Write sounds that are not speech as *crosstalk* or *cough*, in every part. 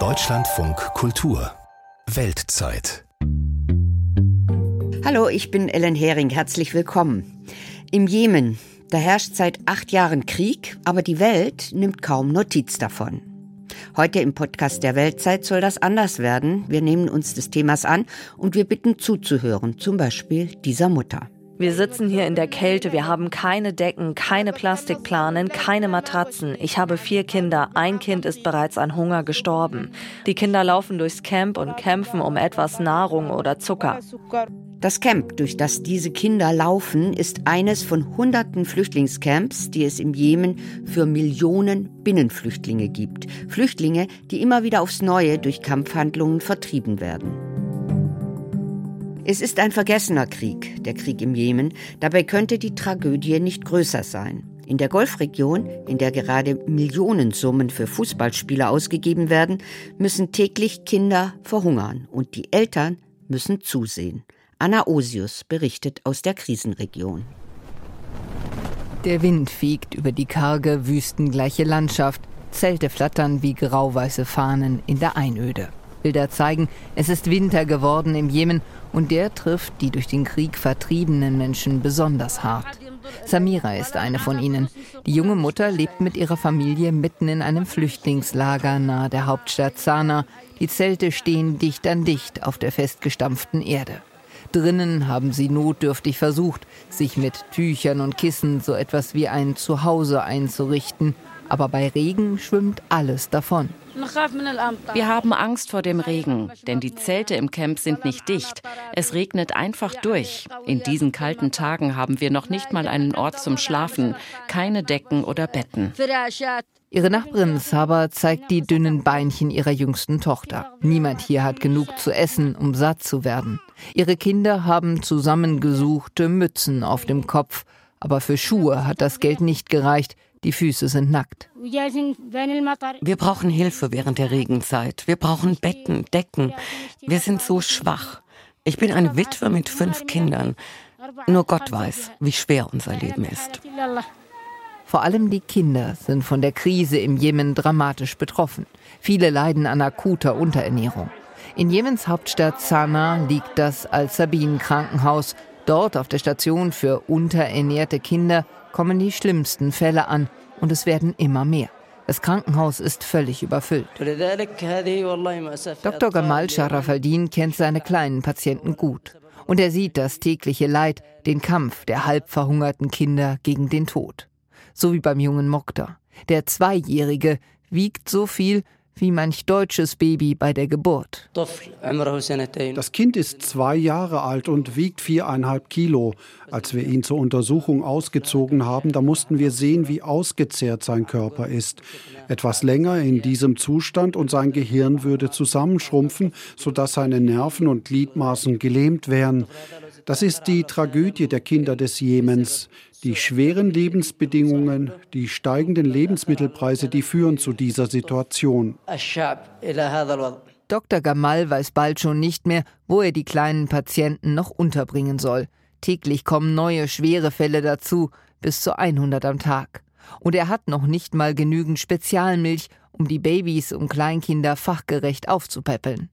Deutschlandfunk Kultur Weltzeit Hallo, ich bin Ellen Hering. Herzlich willkommen. Im Jemen, da herrscht seit acht Jahren Krieg, aber die Welt nimmt kaum Notiz davon. Heute im Podcast der Weltzeit soll das anders werden. Wir nehmen uns des Themas an und wir bitten zuzuhören, zum Beispiel dieser Mutter. Wir sitzen hier in der Kälte, wir haben keine Decken, keine Plastikplanen, keine Matratzen. Ich habe vier Kinder, ein Kind ist bereits an Hunger gestorben. Die Kinder laufen durchs Camp und kämpfen um etwas Nahrung oder Zucker. Das Camp, durch das diese Kinder laufen, ist eines von hunderten Flüchtlingscamps, die es im Jemen für Millionen Binnenflüchtlinge gibt. Flüchtlinge, die immer wieder aufs Neue durch Kampfhandlungen vertrieben werden. Es ist ein vergessener Krieg, der Krieg im Jemen. Dabei könnte die Tragödie nicht größer sein. In der Golfregion, in der gerade Millionensummen für Fußballspieler ausgegeben werden, müssen täglich Kinder verhungern und die Eltern müssen zusehen. Anna Osius berichtet aus der Krisenregion. Der Wind fegt über die karge, wüstengleiche Landschaft. Zelte flattern wie grauweiße Fahnen in der Einöde. Bilder zeigen, es ist Winter geworden im Jemen und der trifft die durch den Krieg vertriebenen Menschen besonders hart. Samira ist eine von ihnen. Die junge Mutter lebt mit ihrer Familie mitten in einem Flüchtlingslager nahe der Hauptstadt Sanaa. Die Zelte stehen dicht an dicht auf der festgestampften Erde. Drinnen haben sie notdürftig versucht, sich mit Tüchern und Kissen so etwas wie ein Zuhause einzurichten. Aber bei Regen schwimmt alles davon. Wir haben Angst vor dem Regen, denn die Zelte im Camp sind nicht dicht. Es regnet einfach durch. In diesen kalten Tagen haben wir noch nicht mal einen Ort zum Schlafen, keine Decken oder Betten. Ihre Nachbarin Saba zeigt die dünnen Beinchen ihrer jüngsten Tochter. Niemand hier hat genug zu essen, um satt zu werden. Ihre Kinder haben zusammengesuchte Mützen auf dem Kopf, aber für Schuhe hat das Geld nicht gereicht. Die Füße sind nackt. Wir brauchen Hilfe während der Regenzeit. Wir brauchen Betten, Decken. Wir sind so schwach. Ich bin eine Witwe mit fünf Kindern. Nur Gott weiß, wie schwer unser Leben ist. Vor allem die Kinder sind von der Krise im Jemen dramatisch betroffen. Viele leiden an akuter Unterernährung. In Jemens Hauptstadt Sanaa liegt das Al-Sabin-Krankenhaus. Dort auf der Station für unterernährte Kinder kommen die schlimmsten Fälle an und es werden immer mehr. Das Krankenhaus ist völlig überfüllt. Dr. Gamal Sharafaldin kennt seine kleinen Patienten gut. Und er sieht das tägliche Leid, den Kampf der halb verhungerten Kinder gegen den Tod. So wie beim jungen Mokta. Der Zweijährige wiegt so viel wie manch deutsches Baby bei der Geburt. Das Kind ist zwei Jahre alt und wiegt viereinhalb Kilo. Als wir ihn zur Untersuchung ausgezogen haben, da mussten wir sehen, wie ausgezehrt sein Körper ist. Etwas länger in diesem Zustand und sein Gehirn würde zusammenschrumpfen, sodass seine Nerven und Gliedmaßen gelähmt wären. Das ist die Tragödie der Kinder des Jemens. Die schweren Lebensbedingungen, die steigenden Lebensmittelpreise, die führen zu dieser Situation. Dr. Gamal weiß bald schon nicht mehr, wo er die kleinen Patienten noch unterbringen soll. Täglich kommen neue schwere Fälle dazu, bis zu 100 am Tag. Und er hat noch nicht mal genügend Spezialmilch, um die Babys und Kleinkinder fachgerecht aufzupäppeln.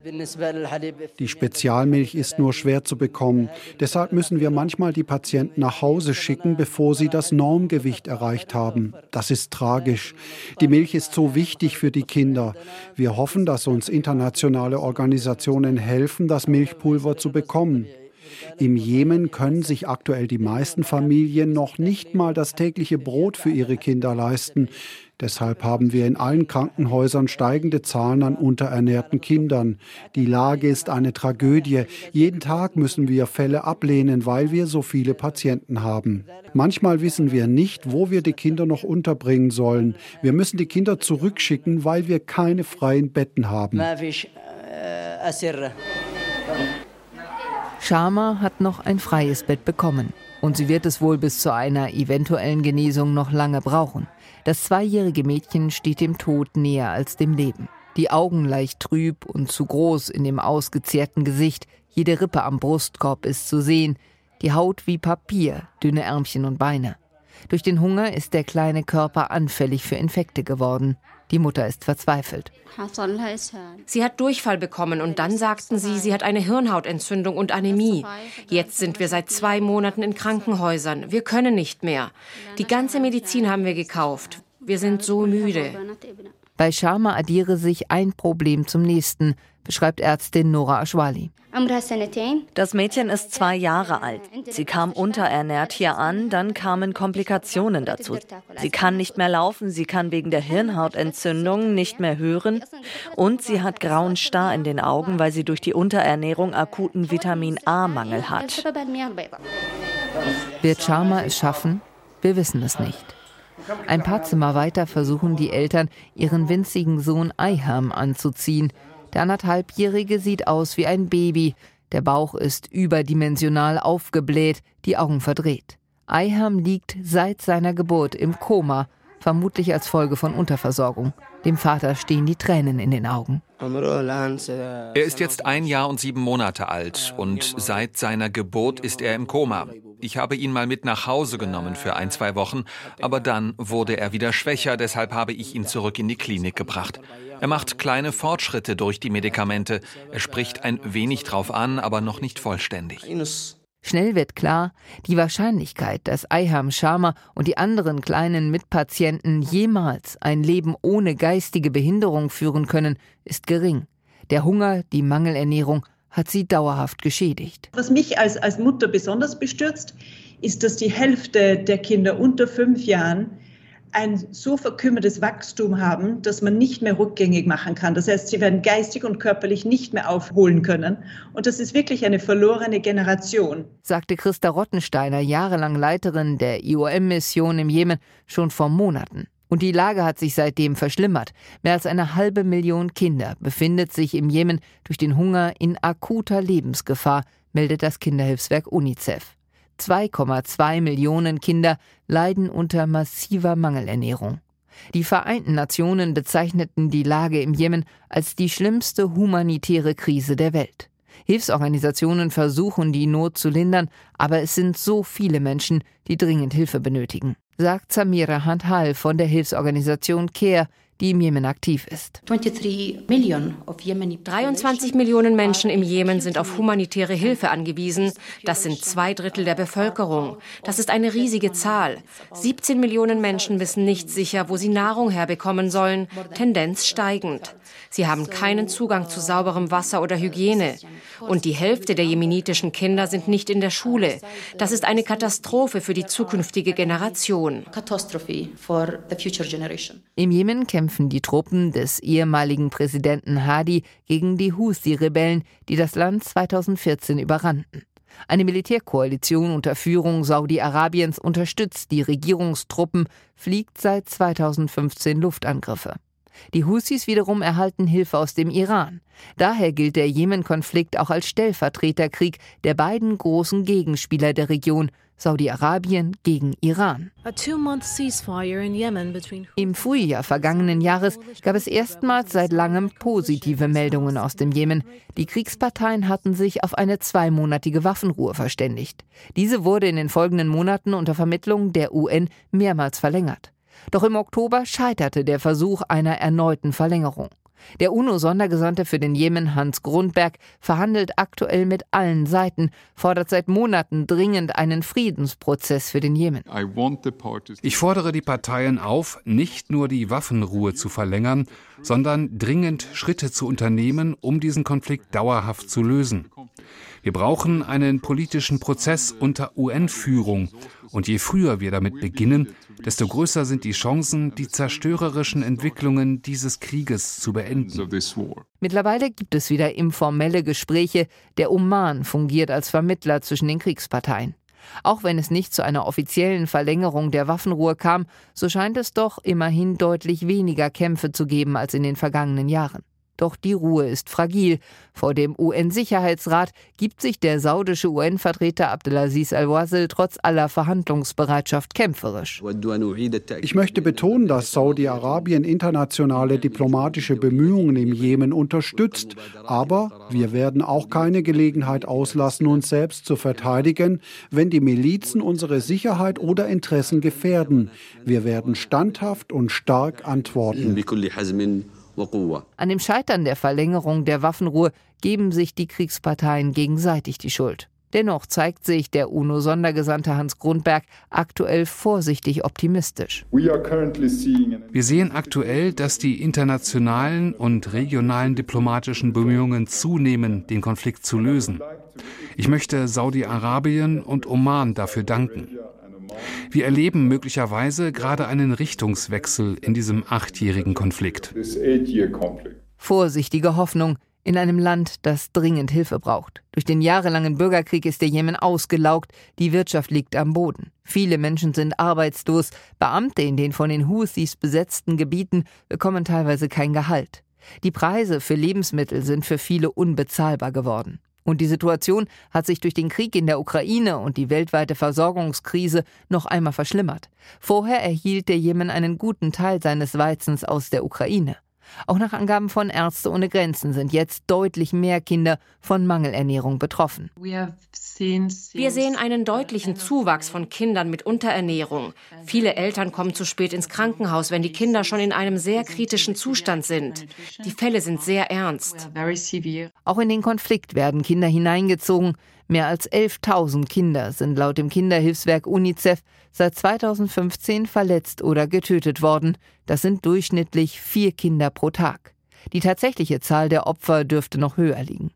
Die Spezialmilch ist nur schwer zu bekommen. Deshalb müssen wir manchmal die Patienten nach Hause schicken, bevor sie das Normgewicht erreicht haben. Das ist tragisch. Die Milch ist so wichtig für die Kinder. Wir hoffen, dass uns internationale Organisationen helfen, das Milchpulver zu bekommen. Im Jemen können sich aktuell die meisten Familien noch nicht mal das tägliche Brot für ihre Kinder leisten. Deshalb haben wir in allen Krankenhäusern steigende Zahlen an unterernährten Kindern. Die Lage ist eine Tragödie. Jeden Tag müssen wir Fälle ablehnen, weil wir so viele Patienten haben. Manchmal wissen wir nicht, wo wir die Kinder noch unterbringen sollen. Wir müssen die Kinder zurückschicken, weil wir keine freien Betten haben. Sharma hat noch ein freies Bett bekommen. Und sie wird es wohl bis zu einer eventuellen Genesung noch lange brauchen. Das zweijährige Mädchen steht dem Tod näher als dem Leben. Die Augen leicht trüb und zu groß in dem ausgezehrten Gesicht, jede Rippe am Brustkorb ist zu sehen, die Haut wie Papier, dünne Ärmchen und Beine. Durch den Hunger ist der kleine Körper anfällig für Infekte geworden. Die Mutter ist verzweifelt. Sie hat Durchfall bekommen und dann sagten sie, sie hat eine Hirnhautentzündung und Anämie. Jetzt sind wir seit zwei Monaten in Krankenhäusern. Wir können nicht mehr. Die ganze Medizin haben wir gekauft. Wir sind so müde. Bei Sharma addiere sich ein Problem zum nächsten, beschreibt Ärztin Nora Ashwali. Das Mädchen ist zwei Jahre alt. Sie kam unterernährt hier an, dann kamen Komplikationen dazu. Sie kann nicht mehr laufen, sie kann wegen der Hirnhautentzündung nicht mehr hören und sie hat grauen Star in den Augen, weil sie durch die Unterernährung akuten Vitamin A-Mangel hat. Wird Sharma es schaffen? Wir wissen es nicht. Ein paar Zimmer weiter versuchen die Eltern, ihren winzigen Sohn Eiham anzuziehen. Der anderthalbjährige sieht aus wie ein Baby. Der Bauch ist überdimensional aufgebläht, die Augen verdreht. Eiham liegt seit seiner Geburt im Koma, vermutlich als Folge von Unterversorgung. Dem Vater stehen die Tränen in den Augen. Er ist jetzt ein Jahr und sieben Monate alt und seit seiner Geburt ist er im Koma. Ich habe ihn mal mit nach Hause genommen für ein, zwei Wochen, aber dann wurde er wieder schwächer, deshalb habe ich ihn zurück in die Klinik gebracht. Er macht kleine Fortschritte durch die Medikamente. Er spricht ein wenig drauf an, aber noch nicht vollständig. Schnell wird klar, die Wahrscheinlichkeit, dass Eiham Sharma und die anderen kleinen Mitpatienten jemals ein Leben ohne geistige Behinderung führen können, ist gering. Der Hunger, die Mangelernährung hat sie dauerhaft geschädigt. Was mich als, als Mutter besonders bestürzt, ist, dass die Hälfte der Kinder unter fünf Jahren ein so verkümmertes Wachstum haben, dass man nicht mehr rückgängig machen kann. Das heißt, sie werden geistig und körperlich nicht mehr aufholen können. Und das ist wirklich eine verlorene Generation. Sagte Christa Rottensteiner, jahrelang Leiterin der IOM-Mission im Jemen, schon vor Monaten. Und die Lage hat sich seitdem verschlimmert. Mehr als eine halbe Million Kinder befindet sich im Jemen durch den Hunger in akuter Lebensgefahr, meldet das Kinderhilfswerk UNICEF. 2,2 Millionen Kinder leiden unter massiver Mangelernährung. Die Vereinten Nationen bezeichneten die Lage im Jemen als die schlimmste humanitäre Krise der Welt. Hilfsorganisationen versuchen, die Not zu lindern, aber es sind so viele Menschen, die dringend Hilfe benötigen, sagt Samira Handhal von der Hilfsorganisation CARE, die im Jemen aktiv ist. 23 Millionen Menschen im Jemen sind auf humanitäre Hilfe angewiesen. Das sind zwei Drittel der Bevölkerung. Das ist eine riesige Zahl. 17 Millionen Menschen wissen nicht sicher, wo sie Nahrung herbekommen sollen, Tendenz steigend. Sie haben keinen Zugang zu sauberem Wasser oder Hygiene. Und die Hälfte der jemenitischen Kinder sind nicht in der Schule. Das ist eine Katastrophe für die zukünftige Generation. Im Jemen kämpfen die Truppen des ehemaligen Präsidenten Hadi gegen die Husi-Rebellen, die das Land 2014 überrannten. Eine Militärkoalition unter Führung Saudi-Arabiens unterstützt die Regierungstruppen, fliegt seit 2015 Luftangriffe. Die Husis wiederum erhalten Hilfe aus dem Iran. Daher gilt der Jemen-Konflikt auch als Stellvertreterkrieg der beiden großen Gegenspieler der Region, Saudi-Arabien gegen Iran. Im Frühjahr vergangenen Jahres gab es erstmals seit langem positive Meldungen aus dem Jemen. Die Kriegsparteien hatten sich auf eine zweimonatige Waffenruhe verständigt. Diese wurde in den folgenden Monaten unter Vermittlung der UN mehrmals verlängert. Doch im Oktober scheiterte der Versuch einer erneuten Verlängerung. Der UNO-Sondergesandte für den Jemen, Hans Grundberg, verhandelt aktuell mit allen Seiten, fordert seit Monaten dringend einen Friedensprozess für den Jemen. Ich fordere die Parteien auf, nicht nur die Waffenruhe zu verlängern, sondern dringend Schritte zu unternehmen, um diesen Konflikt dauerhaft zu lösen. Wir brauchen einen politischen Prozess unter UN-Führung. Und je früher wir damit beginnen, desto größer sind die Chancen, die zerstörerischen Entwicklungen dieses Krieges zu beenden. Mittlerweile gibt es wieder informelle Gespräche. Der Oman fungiert als Vermittler zwischen den Kriegsparteien. Auch wenn es nicht zu einer offiziellen Verlängerung der Waffenruhe kam, so scheint es doch immerhin deutlich weniger Kämpfe zu geben als in den vergangenen Jahren. Doch die Ruhe ist fragil. Vor dem UN-Sicherheitsrat gibt sich der saudische UN-Vertreter Abdelaziz al-Wazil trotz aller Verhandlungsbereitschaft kämpferisch. Ich möchte betonen, dass Saudi-Arabien internationale diplomatische Bemühungen im Jemen unterstützt. Aber wir werden auch keine Gelegenheit auslassen, uns selbst zu verteidigen, wenn die Milizen unsere Sicherheit oder Interessen gefährden. Wir werden standhaft und stark antworten. An dem Scheitern der Verlängerung der Waffenruhe geben sich die Kriegsparteien gegenseitig die Schuld. Dennoch zeigt sich der UNO-Sondergesandte Hans Grundberg aktuell vorsichtig optimistisch. Wir sehen aktuell, dass die internationalen und regionalen diplomatischen Bemühungen zunehmen, den Konflikt zu lösen. Ich möchte Saudi-Arabien und Oman dafür danken. Wir erleben möglicherweise gerade einen Richtungswechsel in diesem achtjährigen Konflikt. Vorsichtige Hoffnung in einem Land, das dringend Hilfe braucht. Durch den jahrelangen Bürgerkrieg ist der Jemen ausgelaugt, die Wirtschaft liegt am Boden. Viele Menschen sind arbeitslos, Beamte in den von den Houthis besetzten Gebieten bekommen teilweise kein Gehalt. Die Preise für Lebensmittel sind für viele unbezahlbar geworden. Und die Situation hat sich durch den Krieg in der Ukraine und die weltweite Versorgungskrise noch einmal verschlimmert. Vorher erhielt der Jemen einen guten Teil seines Weizens aus der Ukraine. Auch nach Angaben von Ärzte ohne Grenzen sind jetzt deutlich mehr Kinder von Mangelernährung betroffen. Wir sehen einen deutlichen Zuwachs von Kindern mit Unterernährung. Viele Eltern kommen zu spät ins Krankenhaus, wenn die Kinder schon in einem sehr kritischen Zustand sind. Die Fälle sind sehr ernst. Auch in den Konflikt werden Kinder hineingezogen. Mehr als 11.000 Kinder sind laut dem Kinderhilfswerk UNICEF seit 2015 verletzt oder getötet worden. Das sind durchschnittlich vier Kinder pro Tag. Die tatsächliche Zahl der Opfer dürfte noch höher liegen.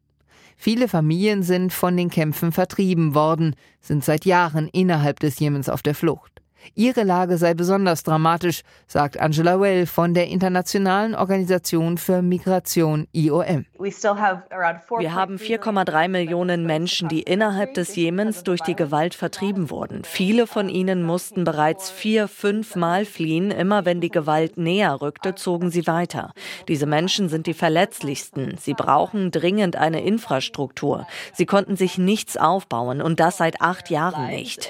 Viele Familien sind von den Kämpfen vertrieben worden, sind seit Jahren innerhalb des Jemens auf der Flucht. Ihre Lage sei besonders dramatisch, sagt Angela Well von der Internationalen Organisation für Migration IOM. Wir haben 4,3 Millionen Menschen, die innerhalb des Jemens durch die Gewalt vertrieben wurden. Viele von ihnen mussten bereits vier, fünf Mal fliehen. Immer wenn die Gewalt näher rückte, zogen sie weiter. Diese Menschen sind die verletzlichsten. Sie brauchen dringend eine Infrastruktur. Sie konnten sich nichts aufbauen und das seit acht Jahren nicht.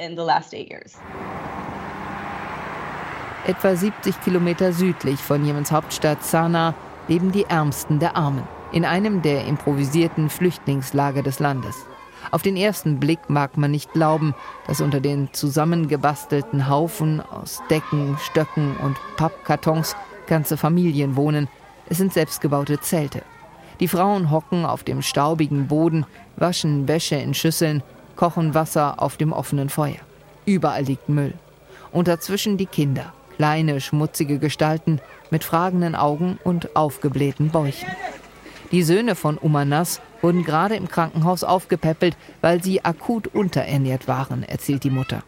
Etwa 70 Kilometer südlich von Jemens Hauptstadt Sanaa leben die Ärmsten der Armen in einem der improvisierten Flüchtlingslager des Landes. Auf den ersten Blick mag man nicht glauben, dass unter den zusammengebastelten Haufen aus Decken, Stöcken und Pappkartons ganze Familien wohnen. Es sind selbstgebaute Zelte. Die Frauen hocken auf dem staubigen Boden, waschen Wäsche in Schüsseln, kochen Wasser auf dem offenen Feuer. Überall liegt Müll. Und dazwischen die Kinder, Kleine, schmutzige Gestalten mit fragenden Augen und aufgeblähten Bäuchen. Die Söhne von Umanas wurden gerade im Krankenhaus aufgepäppelt, weil sie akut unterernährt waren, erzählt die Mutter.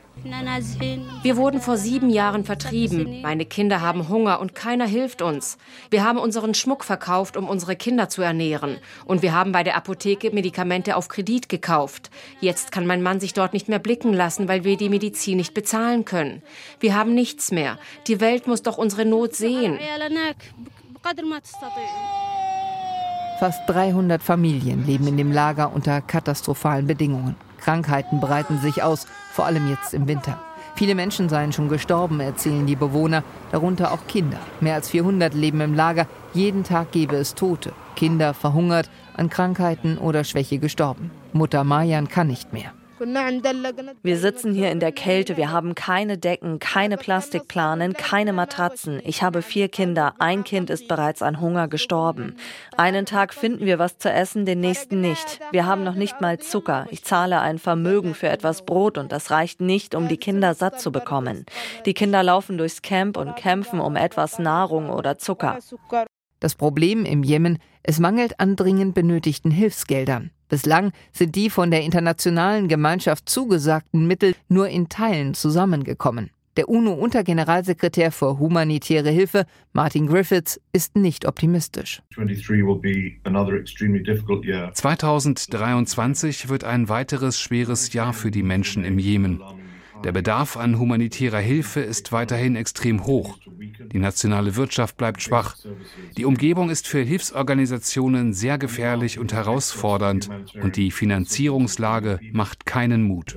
Wir wurden vor sieben Jahren vertrieben. Meine Kinder haben Hunger und keiner hilft uns. Wir haben unseren Schmuck verkauft, um unsere Kinder zu ernähren. Und wir haben bei der Apotheke Medikamente auf Kredit gekauft. Jetzt kann mein Mann sich dort nicht mehr blicken lassen, weil wir die Medizin nicht bezahlen können. Wir haben nichts mehr. Die Welt muss doch unsere Not sehen. Fast 300 Familien leben in dem Lager unter katastrophalen Bedingungen. Krankheiten breiten sich aus, vor allem jetzt im Winter. Viele Menschen seien schon gestorben, erzählen die Bewohner, darunter auch Kinder. Mehr als 400 leben im Lager. Jeden Tag gebe es Tote. Kinder verhungert, an Krankheiten oder Schwäche gestorben. Mutter Mayan kann nicht mehr. Wir sitzen hier in der Kälte, wir haben keine Decken, keine Plastikplanen, keine Matratzen. Ich habe vier Kinder, ein Kind ist bereits an Hunger gestorben. Einen Tag finden wir was zu essen, den nächsten nicht. Wir haben noch nicht mal Zucker. Ich zahle ein Vermögen für etwas Brot und das reicht nicht, um die Kinder satt zu bekommen. Die Kinder laufen durchs Camp und kämpfen um etwas Nahrung oder Zucker. Das Problem im Jemen, es mangelt an dringend benötigten Hilfsgeldern. Bislang sind die von der internationalen Gemeinschaft zugesagten Mittel nur in Teilen zusammengekommen. Der UNO-Untergeneralsekretär für humanitäre Hilfe, Martin Griffiths, ist nicht optimistisch. 2023 wird ein weiteres schweres Jahr für die Menschen im Jemen. Der Bedarf an humanitärer Hilfe ist weiterhin extrem hoch. Die nationale Wirtschaft bleibt schwach. Die Umgebung ist für Hilfsorganisationen sehr gefährlich und herausfordernd und die Finanzierungslage macht keinen Mut.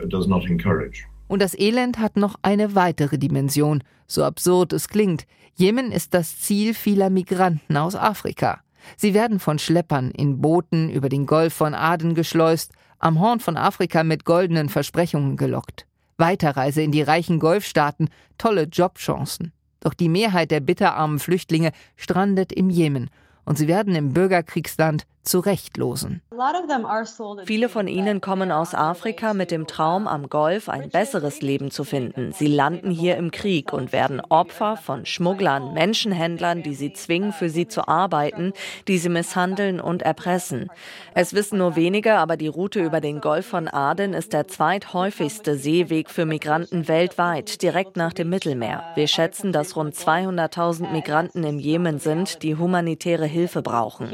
Und das Elend hat noch eine weitere Dimension, so absurd es klingt. Jemen ist das Ziel vieler Migranten aus Afrika. Sie werden von Schleppern in Booten über den Golf von Aden geschleust, am Horn von Afrika mit goldenen Versprechungen gelockt. Weiterreise in die reichen Golfstaaten, tolle Jobchancen. Doch die Mehrheit der bitterarmen Flüchtlinge strandet im Jemen und sie werden im Bürgerkriegsland zurechtlosen. Viele von ihnen kommen aus Afrika mit dem Traum, am Golf ein besseres Leben zu finden. Sie landen hier im Krieg und werden Opfer von Schmugglern, Menschenhändlern, die sie zwingen, für sie zu arbeiten, die sie misshandeln und erpressen. Es wissen nur wenige, aber die Route über den Golf von Aden ist der zweithäufigste Seeweg für Migranten weltweit, direkt nach dem Mittelmeer. Wir schätzen, dass rund 200.000 Migranten im Jemen sind, die humanitäre Hilfe brauchen.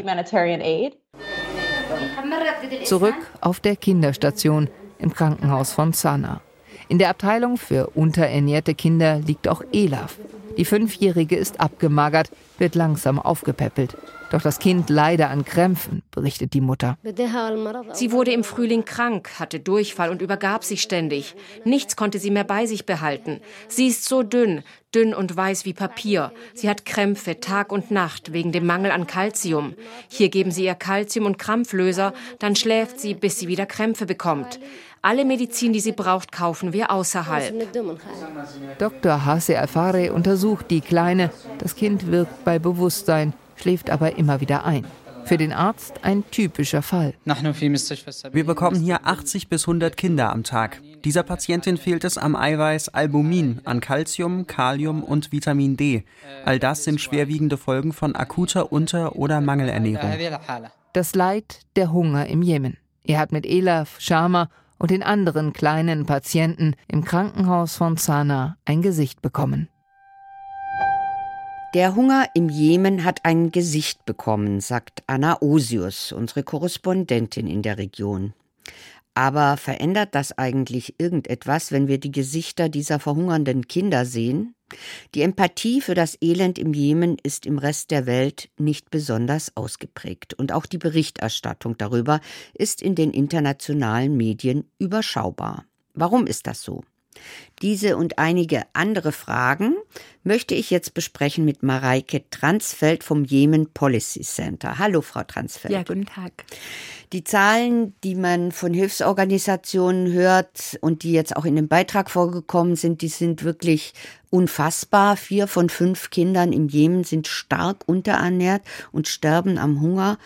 Zurück auf der Kinderstation im Krankenhaus von Sana. In der Abteilung für unterernährte Kinder liegt auch Elaf. Die Fünfjährige ist abgemagert, wird langsam aufgepäppelt. Doch das Kind leide an Krämpfen, berichtet die Mutter. Sie wurde im Frühling krank, hatte Durchfall und übergab sich ständig. Nichts konnte sie mehr bei sich behalten. Sie ist so dünn, dünn und weiß wie Papier. Sie hat Krämpfe Tag und Nacht wegen dem Mangel an Kalzium. Hier geben sie ihr Kalzium und Krampflöser, dann schläft sie, bis sie wieder Krämpfe bekommt. Alle Medizin, die sie braucht, kaufen wir außerhalb. Dr. Hase Alfare untersucht die Kleine. Das Kind wirkt bei Bewusstsein schläft aber immer wieder ein. Für den Arzt ein typischer Fall. Wir bekommen hier 80 bis 100 Kinder am Tag. Dieser Patientin fehlt es am Eiweiß Albumin, an Calcium, Kalium und Vitamin D. All das sind schwerwiegende Folgen von akuter Unter- oder Mangelernährung. Das Leid, der Hunger im Jemen. Er hat mit Elaf, Sharma und den anderen kleinen Patienten im Krankenhaus von Sana ein Gesicht bekommen. Der Hunger im Jemen hat ein Gesicht bekommen, sagt Anna Osius, unsere Korrespondentin in der Region. Aber verändert das eigentlich irgendetwas, wenn wir die Gesichter dieser verhungernden Kinder sehen? Die Empathie für das Elend im Jemen ist im Rest der Welt nicht besonders ausgeprägt und auch die Berichterstattung darüber ist in den internationalen Medien überschaubar. Warum ist das so? Diese und einige andere Fragen möchte ich jetzt besprechen mit Mareike Transfeld vom Jemen Policy Center. Hallo, Frau Transfeld. Ja, guten Tag. Die Zahlen, die man von Hilfsorganisationen hört und die jetzt auch in dem Beitrag vorgekommen sind, die sind wirklich unfassbar. Vier von fünf Kindern im Jemen sind stark unterernährt und sterben am Hunger.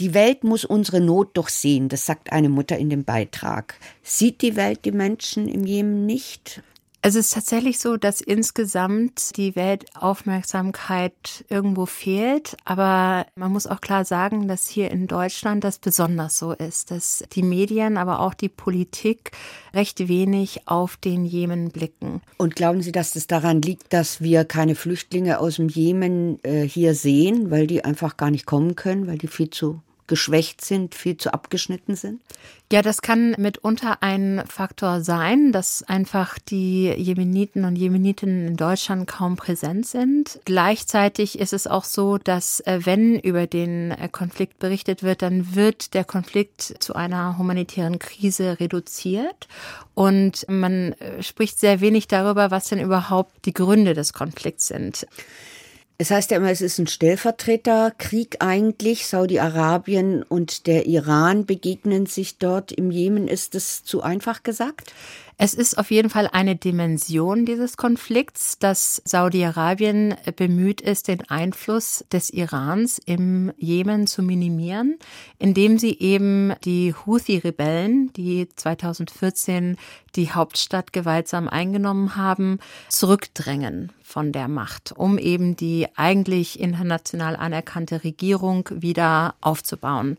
Die Welt muss unsere Not doch sehen, das sagt eine Mutter in dem Beitrag. Sieht die Welt die Menschen im Jemen nicht? Es ist tatsächlich so, dass insgesamt die Weltaufmerksamkeit irgendwo fehlt. Aber man muss auch klar sagen, dass hier in Deutschland das besonders so ist, dass die Medien, aber auch die Politik recht wenig auf den Jemen blicken. Und glauben Sie, dass das daran liegt, dass wir keine Flüchtlinge aus dem Jemen äh, hier sehen, weil die einfach gar nicht kommen können, weil die viel zu geschwächt sind, viel zu abgeschnitten sind? Ja, das kann mitunter ein Faktor sein, dass einfach die Jemeniten und Jemenitinnen in Deutschland kaum präsent sind. Gleichzeitig ist es auch so, dass äh, wenn über den äh, Konflikt berichtet wird, dann wird der Konflikt zu einer humanitären Krise reduziert und man äh, spricht sehr wenig darüber, was denn überhaupt die Gründe des Konflikts sind. Es heißt ja immer, es ist ein Stellvertreterkrieg eigentlich. Saudi-Arabien und der Iran begegnen sich dort. Im Jemen ist es zu einfach gesagt? Es ist auf jeden Fall eine Dimension dieses Konflikts, dass Saudi-Arabien bemüht ist, den Einfluss des Irans im Jemen zu minimieren, indem sie eben die Houthi-Rebellen, die 2014 die Hauptstadt gewaltsam eingenommen haben, zurückdrängen von der Macht, um eben die eigentlich international anerkannte Regierung wieder aufzubauen.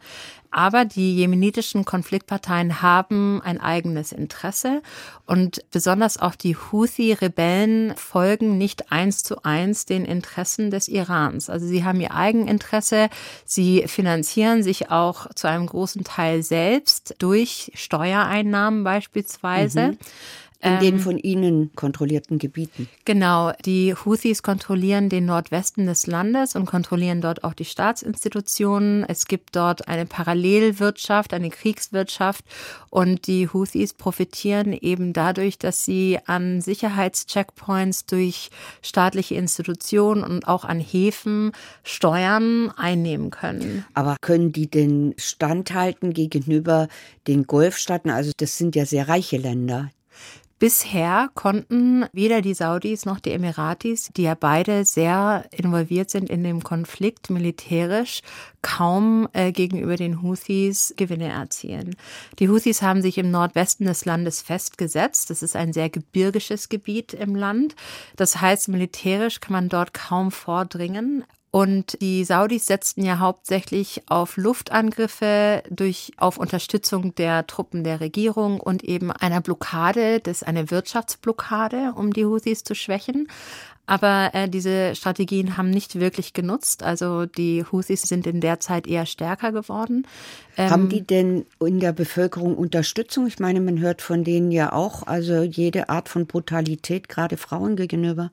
Aber die jemenitischen Konfliktparteien haben ein eigenes Interesse und besonders auch die Houthi-Rebellen folgen nicht eins zu eins den Interessen des Irans. Also sie haben ihr Eigeninteresse, sie finanzieren sich auch zu einem großen Teil selbst durch Steuereinnahmen beispielsweise. Mhm. In den ähm, von ihnen kontrollierten Gebieten. Genau, die Houthis kontrollieren den Nordwesten des Landes und kontrollieren dort auch die Staatsinstitutionen. Es gibt dort eine Parallelwirtschaft, eine Kriegswirtschaft und die Houthis profitieren eben dadurch, dass sie an Sicherheitscheckpoints durch staatliche Institutionen und auch an Häfen Steuern einnehmen können. Aber können die denn standhalten gegenüber den Golfstaaten? Also das sind ja sehr reiche Länder. Bisher konnten weder die Saudis noch die Emiratis, die ja beide sehr involviert sind in dem Konflikt militärisch, kaum äh, gegenüber den Houthis Gewinne erzielen. Die Houthis haben sich im Nordwesten des Landes festgesetzt. Das ist ein sehr gebirgisches Gebiet im Land. Das heißt, militärisch kann man dort kaum vordringen. Und die Saudis setzten ja hauptsächlich auf Luftangriffe durch, auf Unterstützung der Truppen der Regierung und eben einer Blockade, das ist eine Wirtschaftsblockade, um die Houthis zu schwächen. Aber äh, diese Strategien haben nicht wirklich genutzt. Also die Houthis sind in der Zeit eher stärker geworden. Ähm, haben die denn in der Bevölkerung Unterstützung? Ich meine, man hört von denen ja auch, also jede Art von Brutalität, gerade Frauen gegenüber.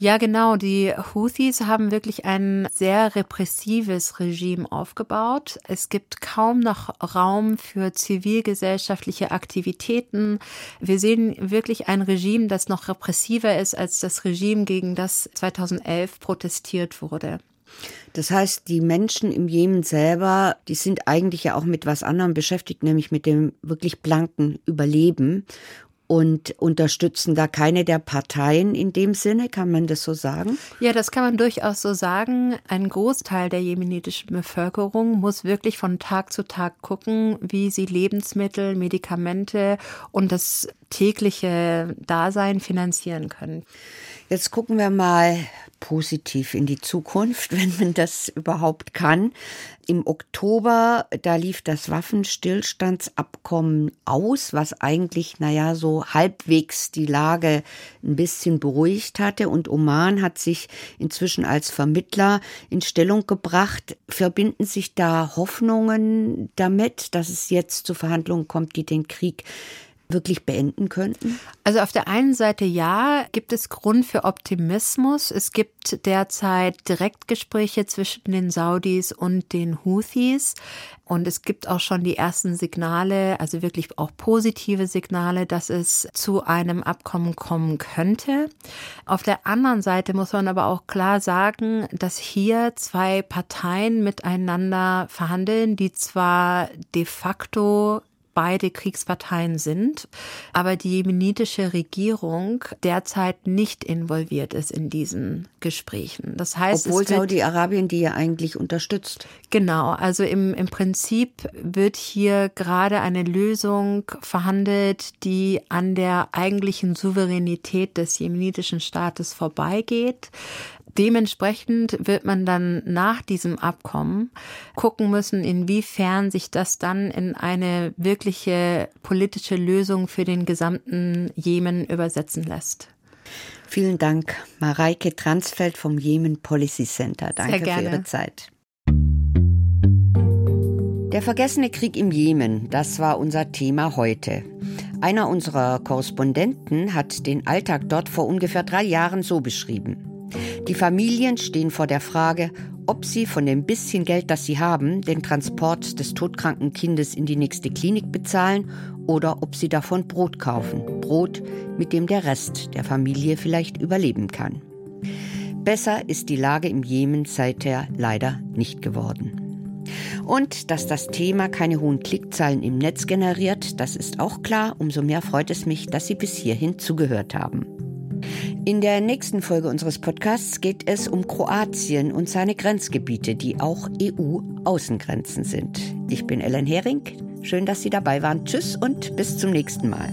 Ja, genau. Die Houthis haben wirklich ein sehr repressives Regime aufgebaut. Es gibt kaum noch Raum für zivilgesellschaftliche Aktivitäten. Wir sehen wirklich ein Regime, das noch repressiver ist als das Regime, gegen das 2011 protestiert wurde. Das heißt, die Menschen im Jemen selber, die sind eigentlich ja auch mit was anderem beschäftigt, nämlich mit dem wirklich blanken Überleben und unterstützen da keine der Parteien in dem Sinne, kann man das so sagen? Ja, das kann man durchaus so sagen. Ein Großteil der jemenitischen Bevölkerung muss wirklich von Tag zu Tag gucken, wie sie Lebensmittel, Medikamente und das tägliche Dasein finanzieren können. Jetzt gucken wir mal positiv in die Zukunft, *laughs* wenn man das überhaupt kann. Im Oktober, da lief das Waffenstillstandsabkommen aus, was eigentlich, naja, so halbwegs die Lage ein bisschen beruhigt hatte. Und Oman hat sich inzwischen als Vermittler in Stellung gebracht. Verbinden sich da Hoffnungen damit, dass es jetzt zu Verhandlungen kommt, die den Krieg wirklich beenden könnten? Also auf der einen Seite ja, gibt es Grund für Optimismus. Es gibt derzeit Direktgespräche zwischen den Saudis und den Houthis. Und es gibt auch schon die ersten Signale, also wirklich auch positive Signale, dass es zu einem Abkommen kommen könnte. Auf der anderen Seite muss man aber auch klar sagen, dass hier zwei Parteien miteinander verhandeln, die zwar de facto beide Kriegsparteien sind, aber die jemenitische Regierung derzeit nicht involviert ist in diesen Gesprächen. Das heißt, obwohl Saudi-Arabien die ja eigentlich unterstützt. Genau, also im, im Prinzip wird hier gerade eine Lösung verhandelt, die an der eigentlichen Souveränität des jemenitischen Staates vorbeigeht. Dementsprechend wird man dann nach diesem Abkommen gucken müssen, inwiefern sich das dann in eine wirkliche politische Lösung für den gesamten Jemen übersetzen lässt. Vielen Dank, Mareike Transfeld vom Jemen Policy Center. Danke für Ihre Zeit. Der vergessene Krieg im Jemen, das war unser Thema heute. Einer unserer Korrespondenten hat den Alltag dort vor ungefähr drei Jahren so beschrieben. Die Familien stehen vor der Frage, ob sie von dem bisschen Geld, das sie haben, den Transport des todkranken Kindes in die nächste Klinik bezahlen oder ob sie davon Brot kaufen. Brot, mit dem der Rest der Familie vielleicht überleben kann. Besser ist die Lage im Jemen seither leider nicht geworden. Und dass das Thema keine hohen Klickzahlen im Netz generiert, das ist auch klar. Umso mehr freut es mich, dass Sie bis hierhin zugehört haben. In der nächsten Folge unseres Podcasts geht es um Kroatien und seine Grenzgebiete, die auch EU-Außengrenzen sind. Ich bin Ellen Hering. Schön, dass Sie dabei waren. Tschüss und bis zum nächsten Mal.